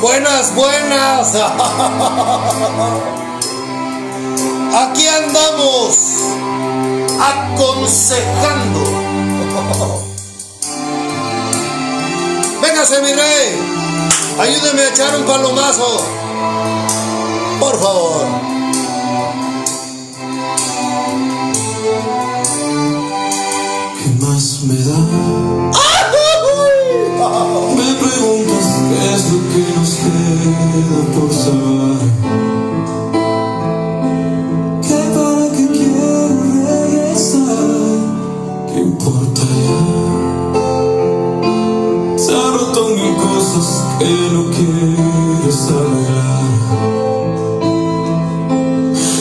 Buenas, buenas. Aquí andamos aconsejando. Véngase, mi rey. Ayúdeme a echar un palomazo. Por favor. queda por saber que para qué quiero regresar qué importa ya se ha roto mil cosas que no quieres arreglar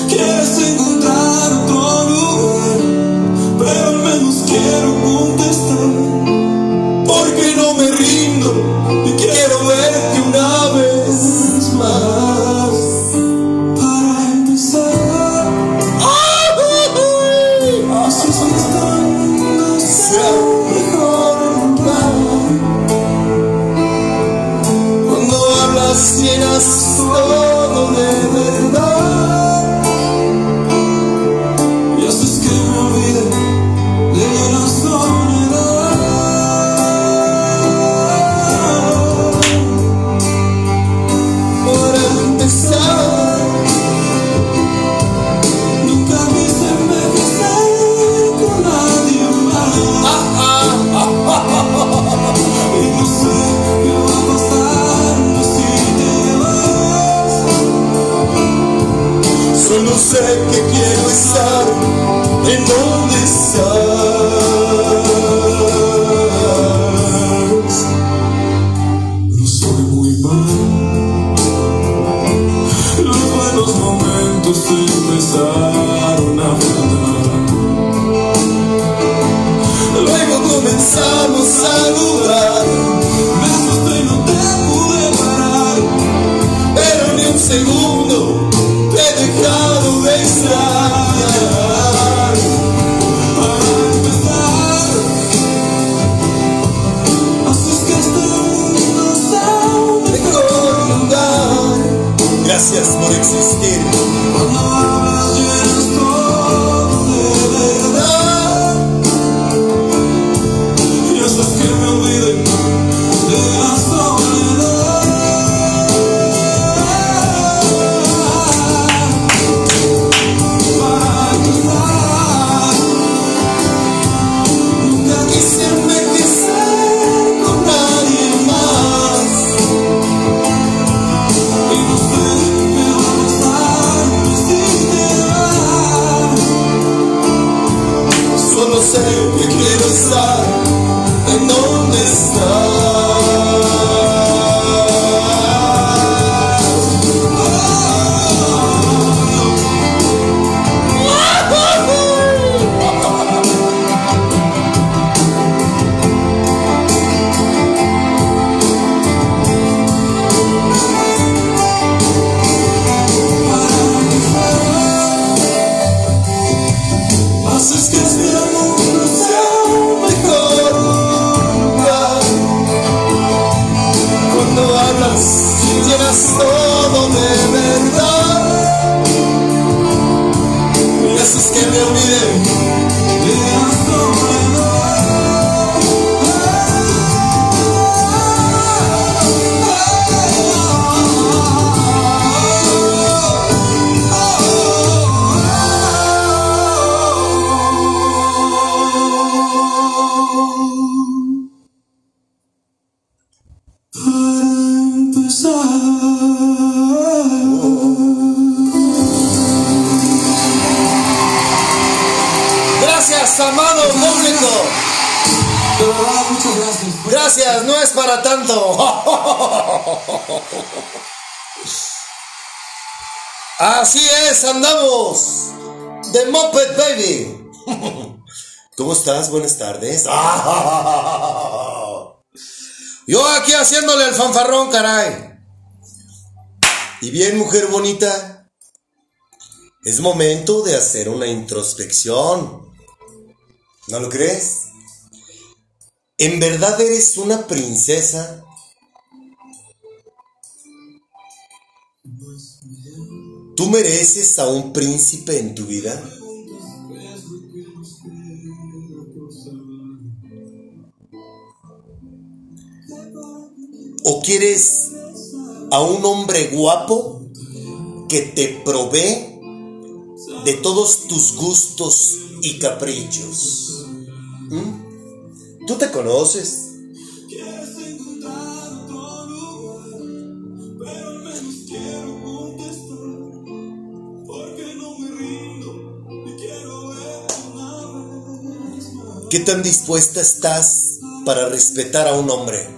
quieres encontrar otro lugar pero al menos quiero un Así es, andamos. The Muppet Baby. ¿Cómo estás? Buenas tardes. Yo aquí haciéndole el fanfarrón, caray. Y bien, mujer bonita, es momento de hacer una introspección. ¿No lo crees? ¿En verdad eres una princesa ¿Tú mereces a un príncipe en tu vida? ¿O quieres a un hombre guapo que te provee de todos tus gustos y caprichos? ¿Mm? ¿Tú te conoces? ¿Qué tan dispuesta estás para respetar a un hombre?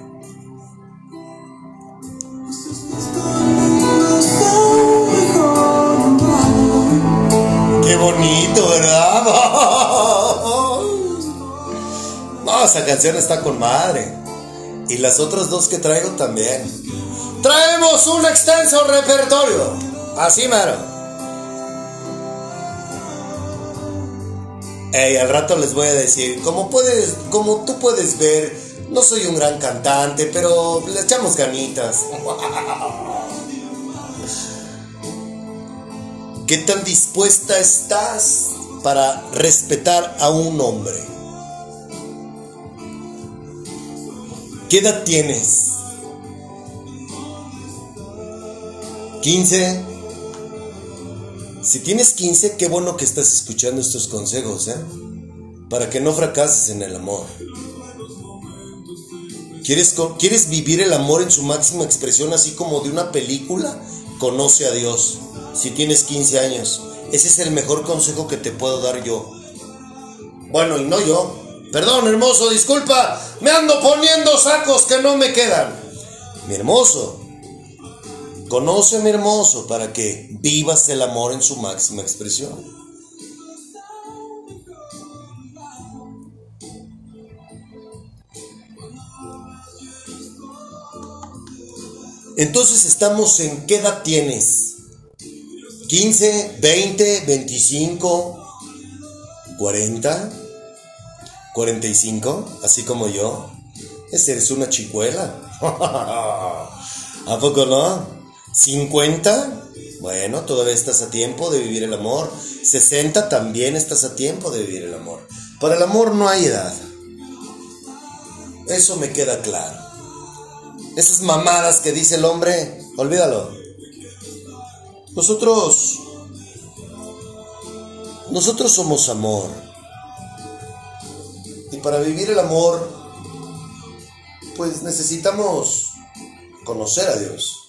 Qué bonito, ¿verdad? No, esa canción está con madre. Y las otras dos que traigo también. Traemos un extenso repertorio. Así, mero. Hey, al rato les voy a decir, como puedes, como tú puedes ver, no soy un gran cantante, pero le echamos ganitas. ¿Qué tan dispuesta estás para respetar a un hombre? ¿Qué edad tienes? ¿15? Si tienes 15, qué bueno que estás escuchando estos consejos, ¿eh? Para que no fracases en el amor. ¿Quieres, ¿Quieres vivir el amor en su máxima expresión, así como de una película? Conoce a Dios. Si tienes 15 años, ese es el mejor consejo que te puedo dar yo. Bueno, y no yo. Perdón, hermoso, disculpa. Me ando poniendo sacos que no me quedan. Mi hermoso, Conoce mi hermoso para que vivas el amor en su máxima expresión. Entonces estamos en qué edad tienes? 15, 20, 25, 40, 45, así como yo. Ese eres una chicuela. ¿A poco no? 50, bueno, todavía estás a tiempo de vivir el amor. 60, también estás a tiempo de vivir el amor. Para el amor no hay edad. Eso me queda claro. Esas mamadas que dice el hombre, olvídalo. Nosotros, nosotros somos amor. Y para vivir el amor, pues necesitamos conocer a Dios.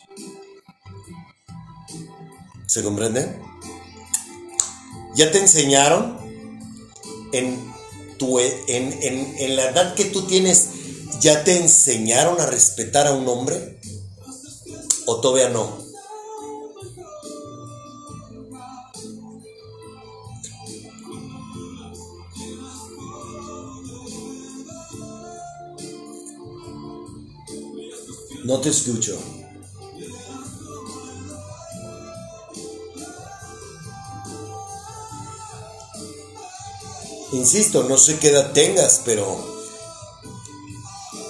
¿Se comprende? ¿Ya te enseñaron en, tu, en, en la edad que tú tienes, ya te enseñaron a respetar a un hombre? ¿O todavía no? No te escucho. Insisto, no sé qué edad tengas, pero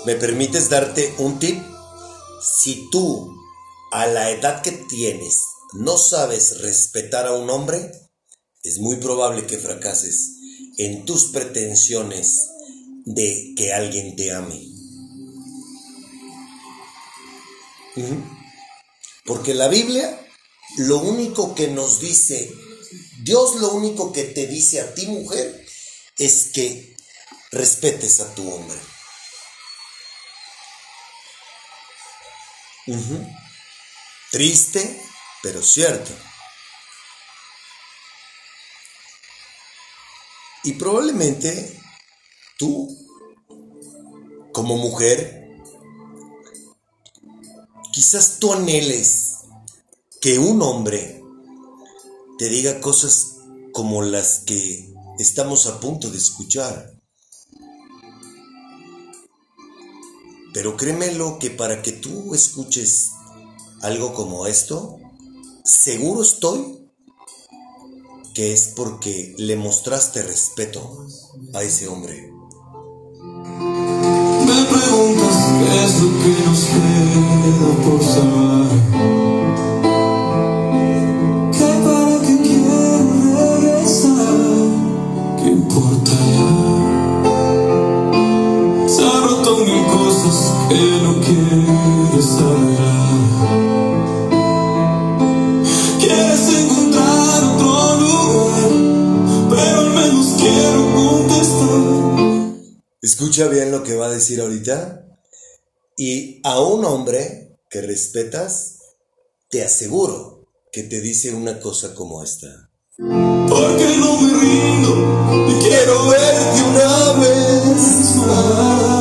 ¿me permites darte un tip? Si tú, a la edad que tienes, no sabes respetar a un hombre, es muy probable que fracases en tus pretensiones de que alguien te ame. Porque la Biblia lo único que nos dice, Dios lo único que te dice a ti mujer, es que respetes a tu hombre. Triste, pero cierto. Y probablemente tú, como mujer, quizás tú anheles que un hombre te diga cosas como las que estamos a punto de escuchar. Pero créemelo que para que tú escuches algo como esto, seguro estoy que es porque le mostraste respeto a ese hombre. Me preguntas qué es lo que nos queda por salvar. No quiere. Quieres encontrar otro lugar, pero al menos quiero contestar. Escucha bien lo que va a decir ahorita. Y a un hombre que respetas, te aseguro que te dice una cosa como esta. Porque no me rindo y quiero verte una vez más.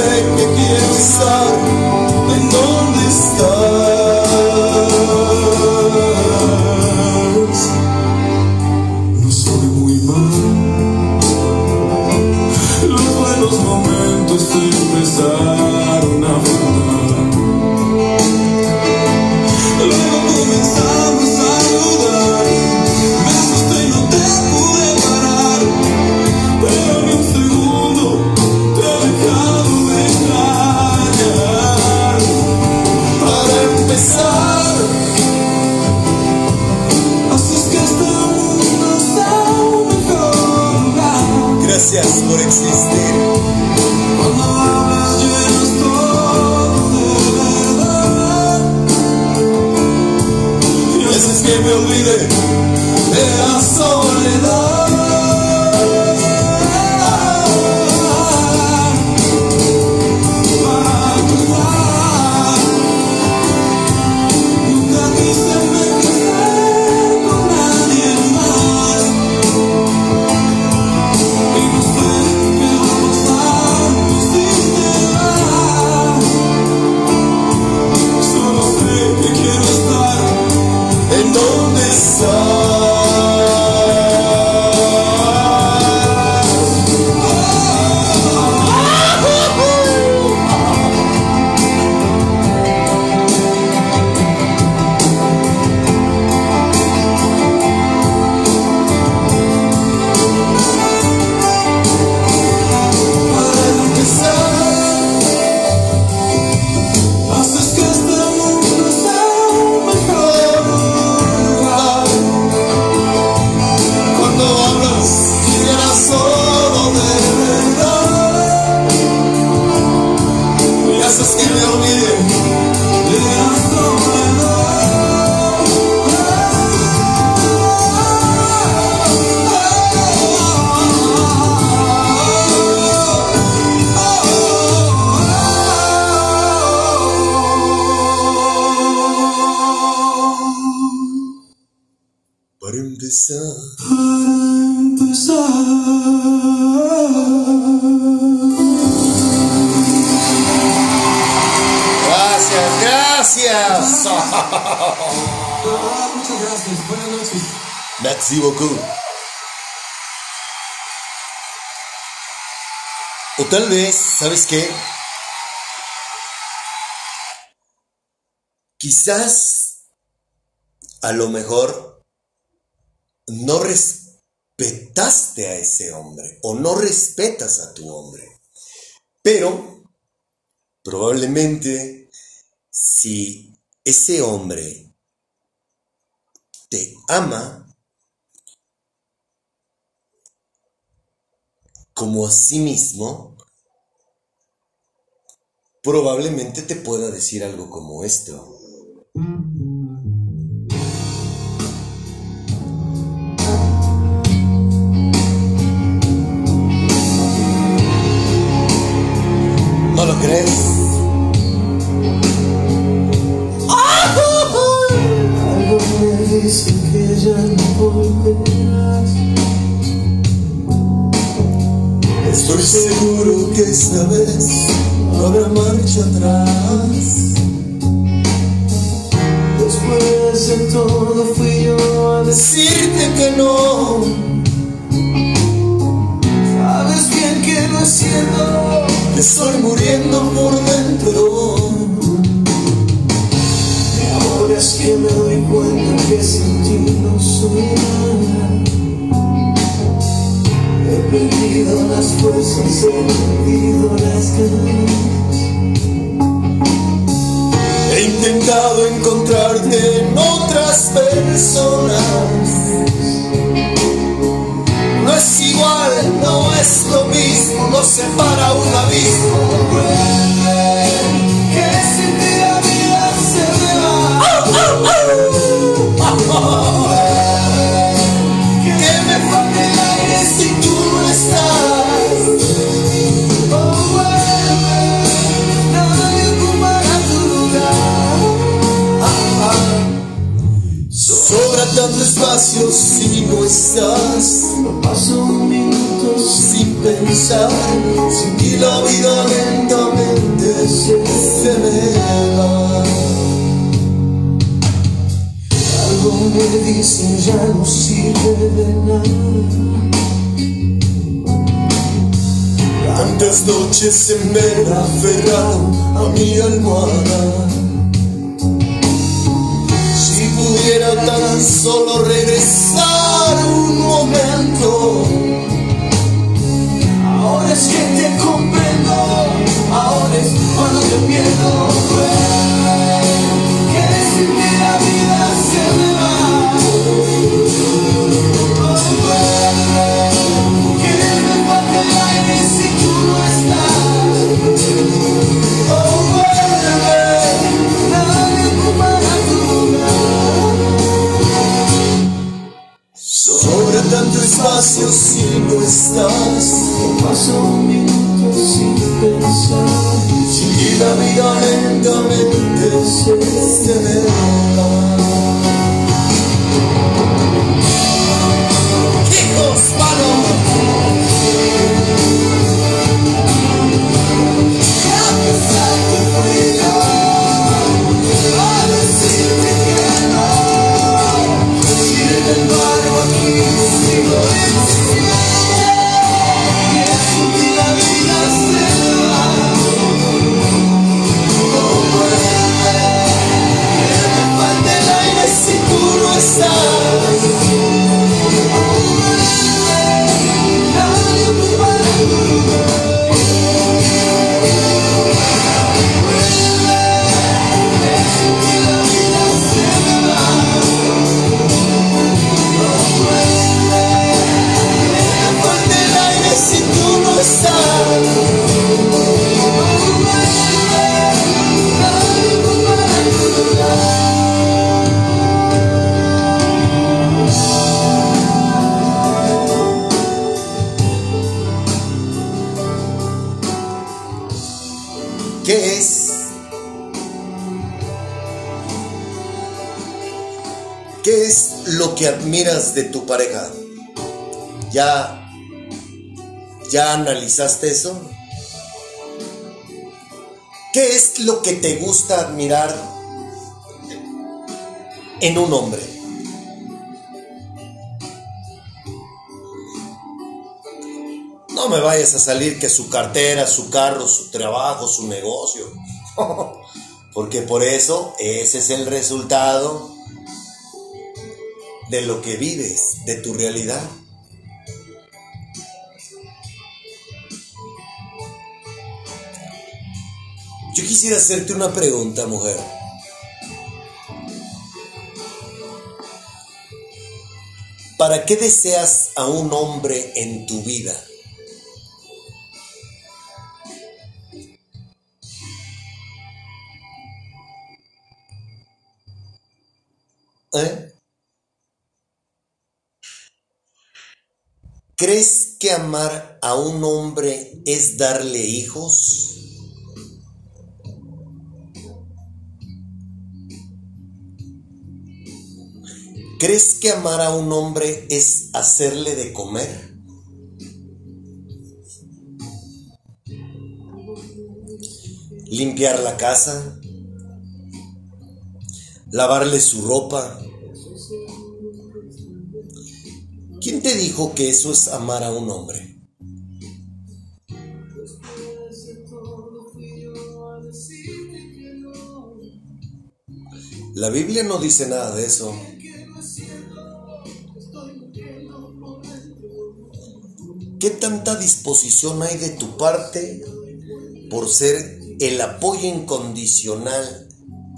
Vas. O tal vez, ¿sabes qué? Quizás, a lo mejor, no respetaste a ese hombre o no respetas a tu hombre. Pero, probablemente, si ese hombre te ama como a sí mismo, probablemente te pueda decir algo como esto. Es lo mismo, nos separa un abismo. Pensar. Sin ti la vida lentamente se me. Algo me dice ya no sirve de nada. Tantas noches en ver aferrado a mi almohada. Si pudiera tan solo regresar un momento. Ahora es que te comprendo, ahora es cuando te pierdo. Analizaste eso? ¿Qué es lo que te gusta admirar en un hombre? No me vayas a salir que su cartera, su carro, su trabajo, su negocio. Porque por eso ese es el resultado de lo que vives, de tu realidad. Quisiera hacerte una pregunta, mujer. ¿Para qué deseas a un hombre en tu vida? ¿Eh? ¿Crees que amar a un hombre es darle hijos? ¿Crees que amar a un hombre es hacerle de comer? Limpiar la casa, lavarle su ropa. ¿Quién te dijo que eso es amar a un hombre? La Biblia no dice nada de eso. Tanta disposición hay de tu parte por ser el apoyo incondicional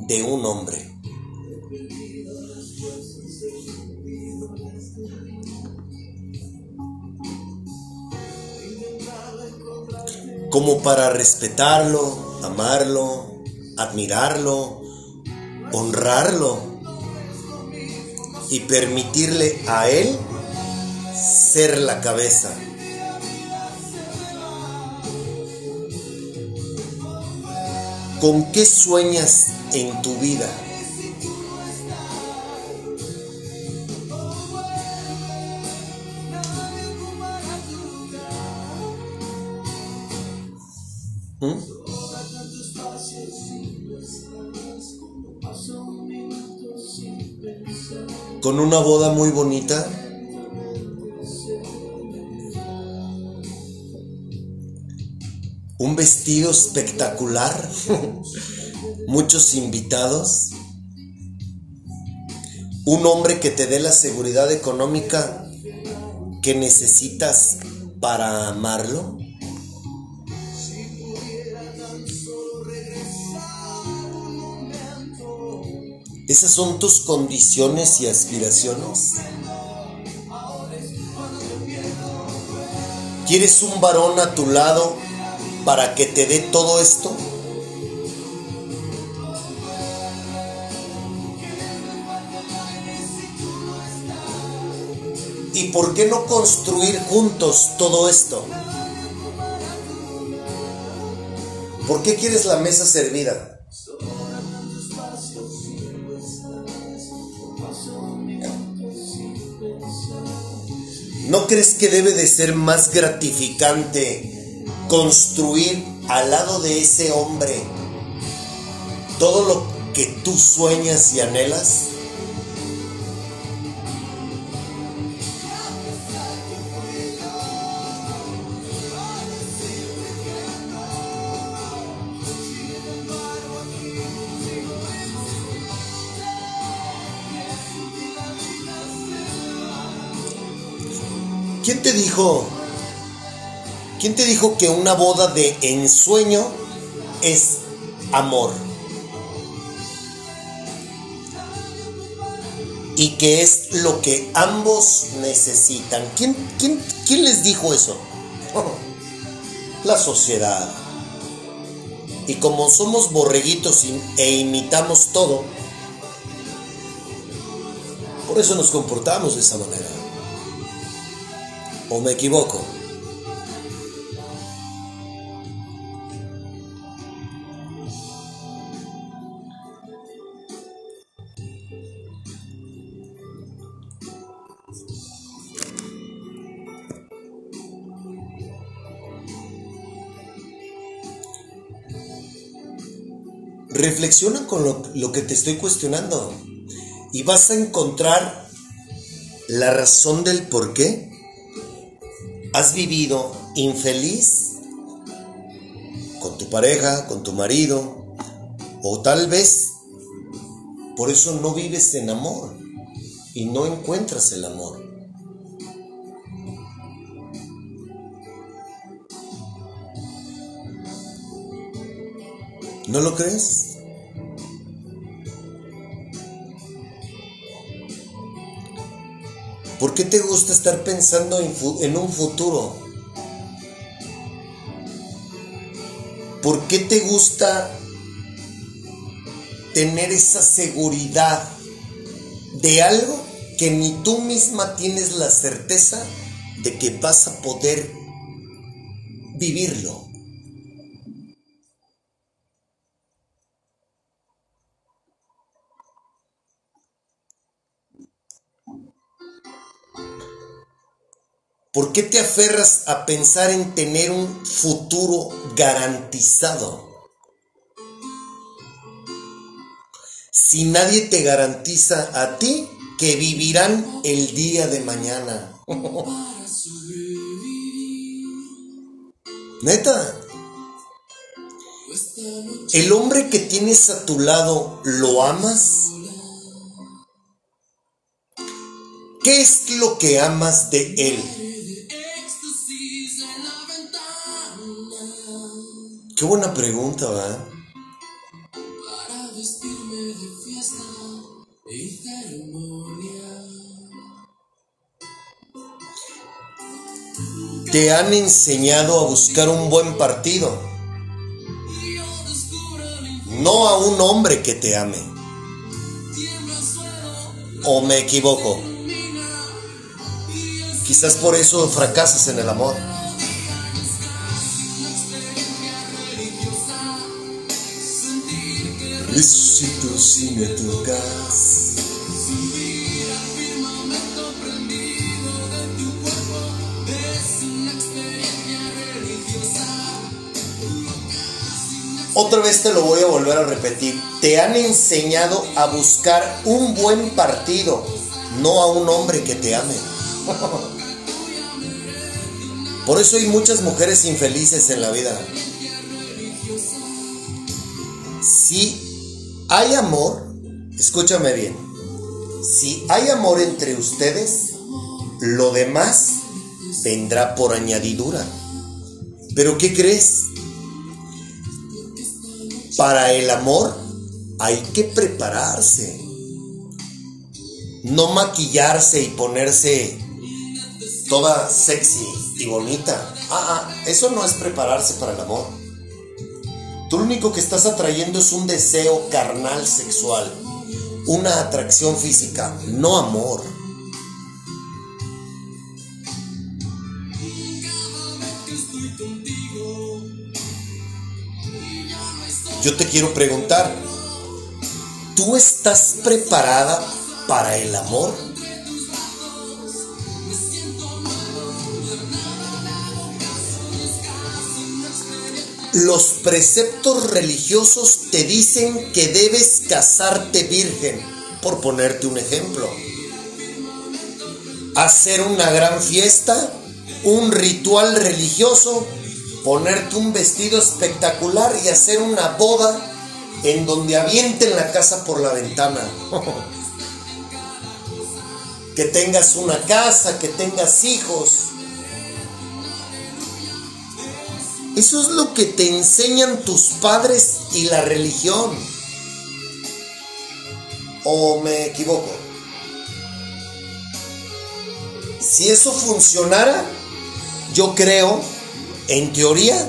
de un hombre? Como para respetarlo, amarlo, admirarlo, honrarlo y permitirle a él ser la cabeza. ¿Con qué sueñas en tu vida? ¿Mm? Con una boda muy bonita. Un vestido espectacular. Muchos invitados. Un hombre que te dé la seguridad económica que necesitas para amarlo. ¿Esas son tus condiciones y aspiraciones? ¿Quieres un varón a tu lado para que te dé todo esto? ¿Y por qué no construir juntos todo esto? ¿Por qué quieres la mesa servida? ¿No crees que debe de ser más gratificante construir al lado de ese hombre todo lo que tú sueñas y anhelas? ¿Quién te dijo? ¿Quién te dijo que una boda de ensueño es amor? Y que es lo que ambos necesitan. ¿Quién, quién, quién les dijo eso? La sociedad. Y como somos borreguitos e imitamos todo, por eso nos comportamos de esa manera. ¿O me equivoco? Reflexiona con lo, que te estoy cuestionando y vas a encontrar la razón del por qué has vivido infeliz con tu pareja, con tu marido, o tal vez por eso no vives en amor y no encuentras el amor. ¿No lo crees? ¿Por qué te gusta estar pensando en, un futuro? ¿Por qué te gusta tener esa seguridad de algo que ni tú misma tienes la certeza de que vas a poder vivirlo? ¿Por qué te aferras a pensar en tener un futuro garantizado? si nadie te garantiza a ti que vivirán el día de mañana? Neta. ¿El hombre que tienes a tu lado lo amas? ¿Qué es lo que amas de él? Qué buena pregunta, ¿verdad? Te han enseñado a buscar un buen partido, no a un hombre que te ame. ¿O me equivoco? Quizás por eso fracasas en el amor. Resucito si me tocas. Otra vez te lo voy a volver a repetir. Te han enseñado a buscar un buen partido, no a un hombre que te ame. Por eso hay muchas mujeres infelices en la vida. Si hay amor, escúchame bien, si hay amor entre ustedes, lo demás vendrá por añadidura. Pero ¿qué crees? Para el amor hay que prepararse. No maquillarse y ponerse toda sexy y bonita. Ah, ah, eso no es prepararse para el amor. Tú lo único que estás atrayendo es un deseo carnal sexual, una atracción física, no amor. Yo te quiero preguntar, ¿tú estás preparada para el amor? Los preceptos religiosos te dicen que debes casarte virgen, por ponerte un ejemplo. Hacer una gran fiesta, un ritual religioso, ponerte un vestido espectacular y hacer una boda en donde avienten la casa por la ventana. que tengas una casa, que tengas hijos, Eso es lo que te enseñan tus padres y la religión. ¿O me equivoco? Si eso funcionara, yo creo, en teoría,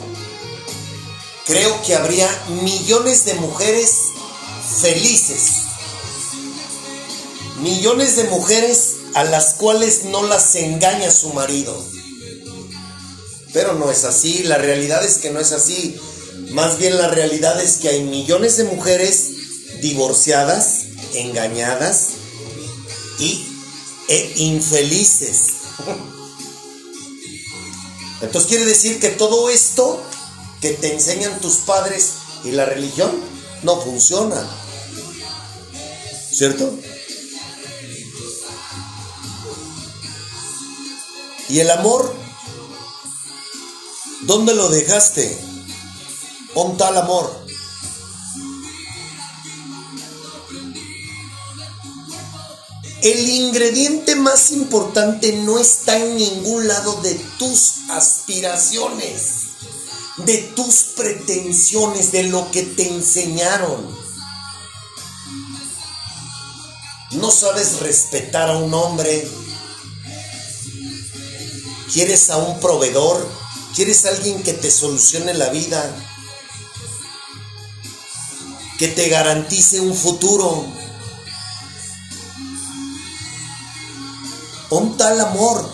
creo que habría millones de mujeres felices. Millones de mujeres a las cuales no las engaña su marido pero no es así, la realidad es que no es así. Más bien la realidad es que hay millones de mujeres divorciadas, engañadas y e infelices. Entonces quiere decir que todo esto que te enseñan tus padres y la religión no funciona. ¿Cierto? Y el amor ¿Dónde lo dejaste? Un tal amor? El ingrediente más importante no está en ningún lado de tus aspiraciones, de tus pretensiones, de lo que te enseñaron. No sabes respetar a un hombre. Quieres a un proveedor ¿Quieres alguien que te solucione la vida? Que te garantice un futuro. Un tal amor.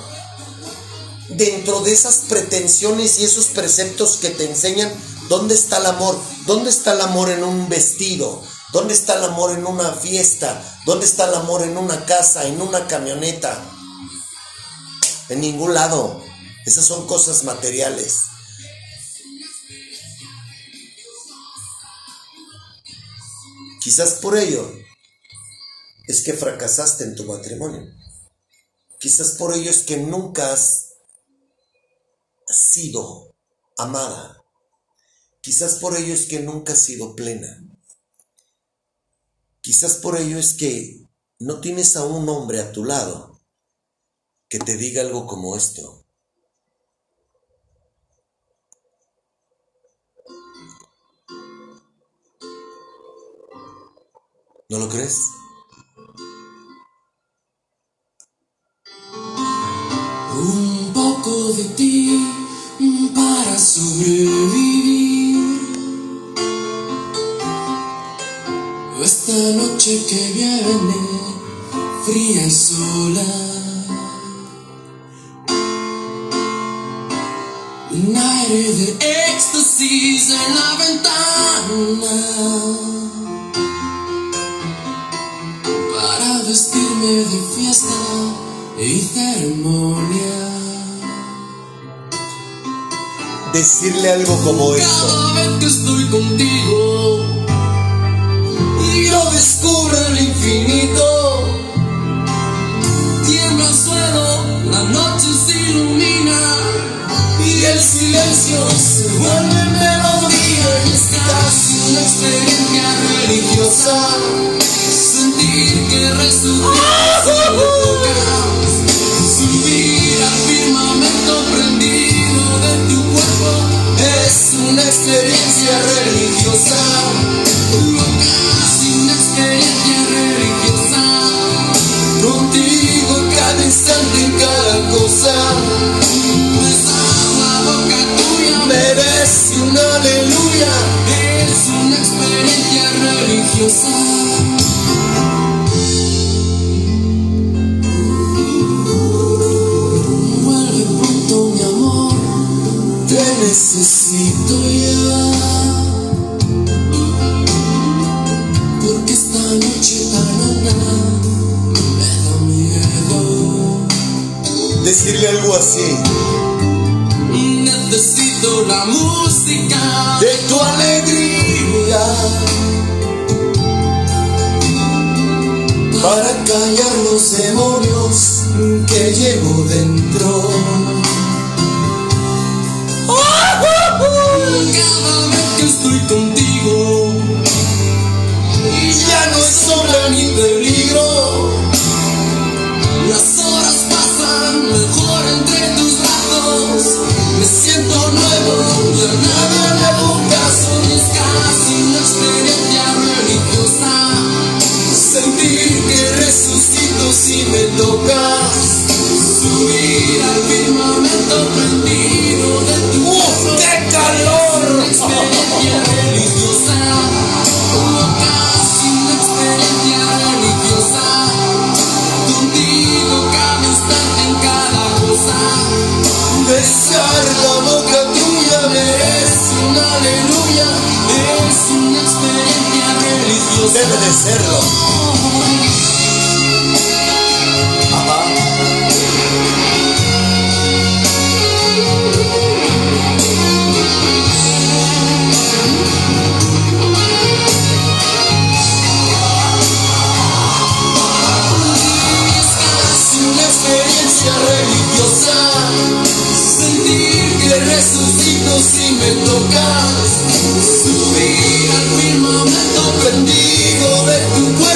Dentro de esas pretensiones y esos preceptos que te enseñan, ¿dónde está el amor? ¿Dónde está el amor en un vestido? ¿Dónde está el amor en una fiesta? ¿Dónde está el amor en una casa, en una camioneta? En ningún lado. Esas son cosas materiales. Quizás por ello es que fracasaste en tu matrimonio. Quizás por ello es que nunca has sido amada. Quizás por ello es que nunca has sido plena. Quizás por ello es que no tienes a un hombre a tu lado que te diga algo como esto. ¿No lo crees? Un poco de ti para sobrevivir. Esta noche que viene, fría y sola. como eso. si me tocas, subir al firmamento perdido de tu cuerpo.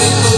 Jesus.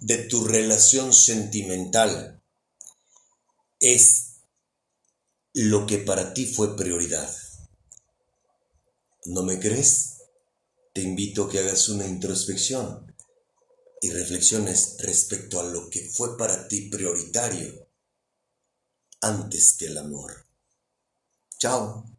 De tu relación sentimental es lo que para ti fue prioridad. ¿No me crees? Te invito a que hagas una introspección y reflexiones respecto a lo que fue para ti prioritario antes que el amor. Chao.